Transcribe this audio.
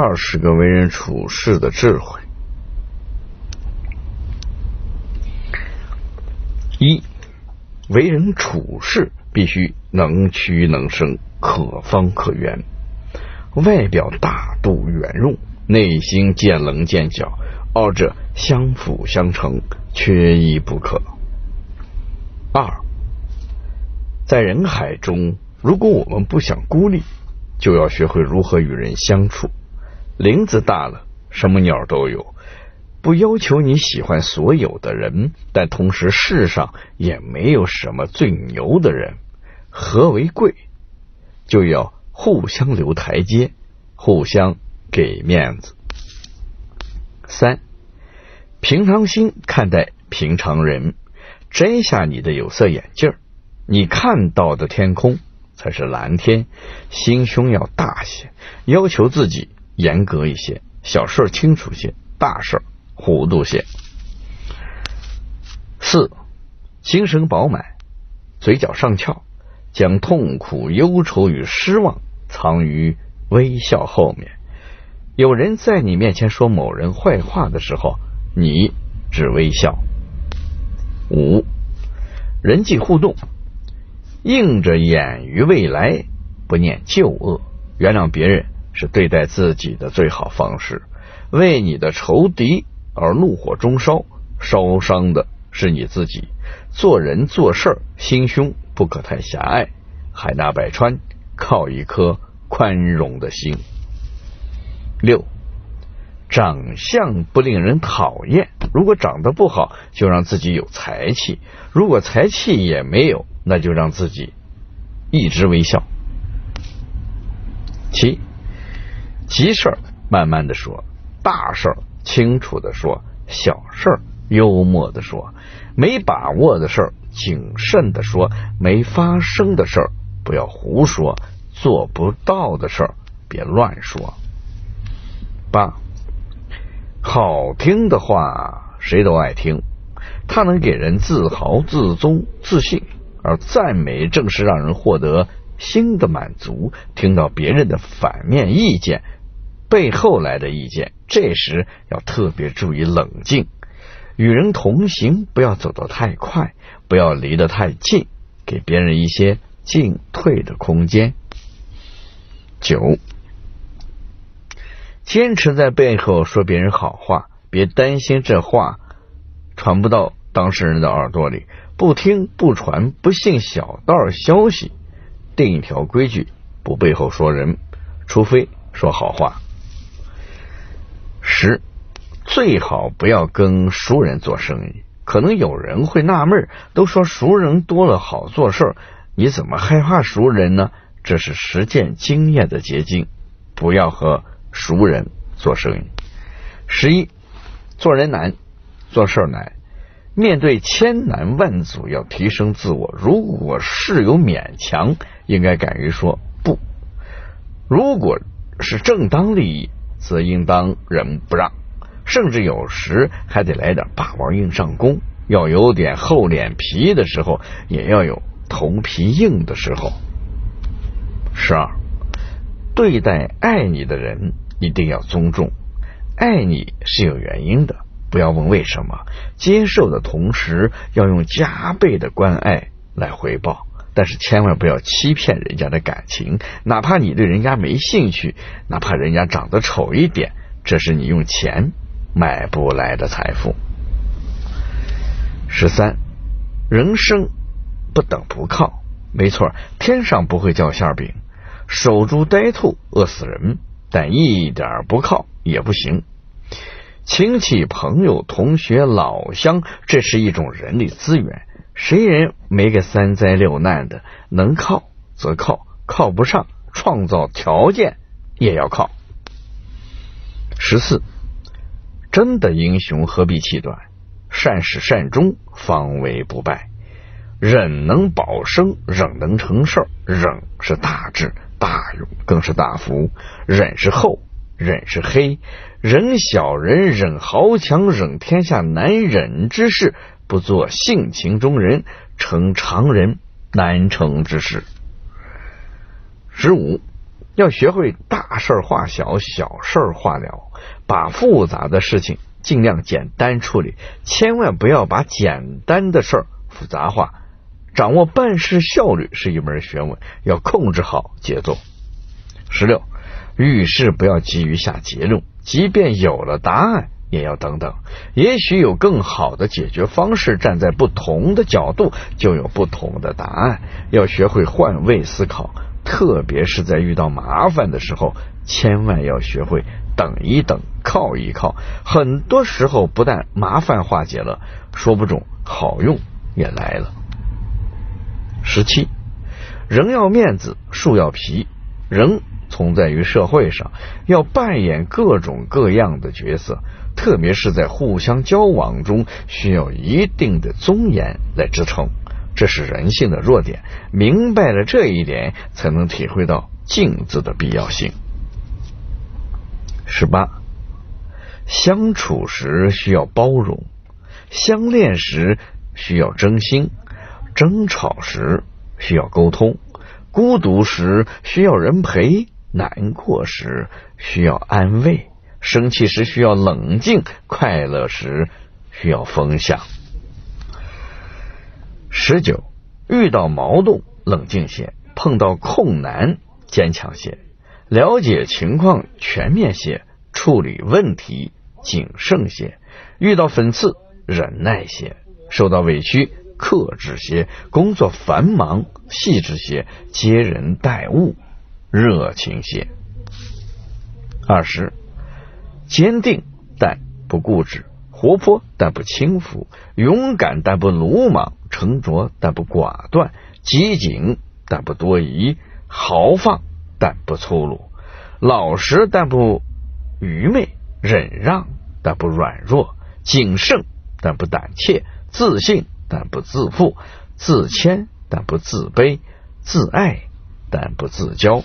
二十个为人处事的智慧。一，为人处事必须能屈能伸，可方可圆。外表大度圆润，内心见棱见角，二者相辅相成，缺一不可。二，在人海中，如果我们不想孤立，就要学会如何与人相处。林子大了，什么鸟都有。不要求你喜欢所有的人，但同时世上也没有什么最牛的人。何为贵？就要互相留台阶，互相给面子。三，平常心看待平常人，摘下你的有色眼镜，你看到的天空才是蓝天。心胸要大些，要求自己严格一些，小事清楚些，大事糊涂些。四，精神饱满，嘴角上翘，将痛苦、忧愁与失望藏于微笑后面。有人在你面前说某人坏话的时候，你只微笑。五，人际互动，硬着眼于未来，不念旧恶，原谅别人是对待自己的最好方式。为你的仇敌而怒火中烧，烧伤的是你自己。做人做事心胸不可太狭隘。海纳百川，靠一颗宽容的心。六，长相不令人讨厌。如果长得不好，就让自己有才气；如果才气也没有，那就让自己一直微笑。七，急事儿慢慢的说，大事儿清楚的说，小事儿幽默的说，没把握的事儿谨慎的说，没发生的事儿不要胡说，做不到的事儿别乱说。八，好听的话谁都爱听，它能给人自豪、自尊、自信，而赞美正是让人获得新的满足。听到别人的反面意见，背后来的意见，这时要特别注意冷静。与人同行，不要走得太快，不要离得太近，给别人一些进退的空间。九。坚持在背后说别人好话，别担心这话传不到当事人的耳朵里，不听不传，不信小道消息。定一条规矩，不背后说人，除非说好话。十，最好不要跟熟人做生意。可能有人会纳闷，都说熟人多了好做事，你怎么害怕熟人呢？这是实践经验的结晶。不要和。熟人做生意，十一做人难，做事难。面对千难万阻，要提升自我。如果事有勉强，应该敢于说不；如果是正当利益，则应当忍不让，甚至有时还得来点霸王硬上弓。要有点厚脸皮的时候，也要有头皮硬的时候。十二。对待爱你的人一定要尊重，爱你是有原因的，不要问为什么。接受的同时要用加倍的关爱来回报，但是千万不要欺骗人家的感情，哪怕你对人家没兴趣，哪怕人家长得丑一点，这是你用钱买不来的财富。十三，人生不等不靠，没错，天上不会掉馅饼。守株待兔，饿死人。但一点不靠也不行。亲戚、朋友、同学、老乡，这是一种人力资源。谁人没个三灾六难的？能靠则靠，靠不上，创造条件也要靠。十四，真的英雄何必气短？善始善终，方为不败。忍能保生，忍能成事忍是大智。大勇更是大福，忍是厚，忍是黑，忍小人，忍豪强，忍天下难忍之事，不做性情中人，成常人难成之事。十五，要学会大事化小，小事化了，把复杂的事情尽量简单处理，千万不要把简单的事儿复杂化。掌握办事效率是一门学问，要控制好节奏。十六，遇事不要急于下结论，即便有了答案，也要等等，也许有更好的解决方式。站在不同的角度，就有不同的答案。要学会换位思考，特别是在遇到麻烦的时候，千万要学会等一等，靠一靠。很多时候，不但麻烦化解了，说不准好用也来了。十七，人要面子，树要皮。人存在于社会上，要扮演各种各样的角色，特别是在互相交往中，需要一定的尊严来支撑。这是人性的弱点。明白了这一点，才能体会到镜子的必要性。十八，相处时需要包容，相恋时需要真心。争吵时需要沟通，孤独时需要人陪，难过时需要安慰，生气时需要冷静，快乐时需要分享。十九，遇到矛盾冷静些，碰到困难坚强些，了解情况全面些，处理问题谨慎些，遇到讽刺忍耐些，受到委屈。克制些，工作繁忙；细致些，接人待物热情些。二十，坚定但不固执，活泼但不轻浮，勇敢但不鲁莽，沉着但不寡断，机警但不多疑，豪放但不粗鲁，老实但不愚昧，忍让但不软弱，谨慎但不胆怯，自信。但不自负，自谦但不自卑，自爱但不自骄。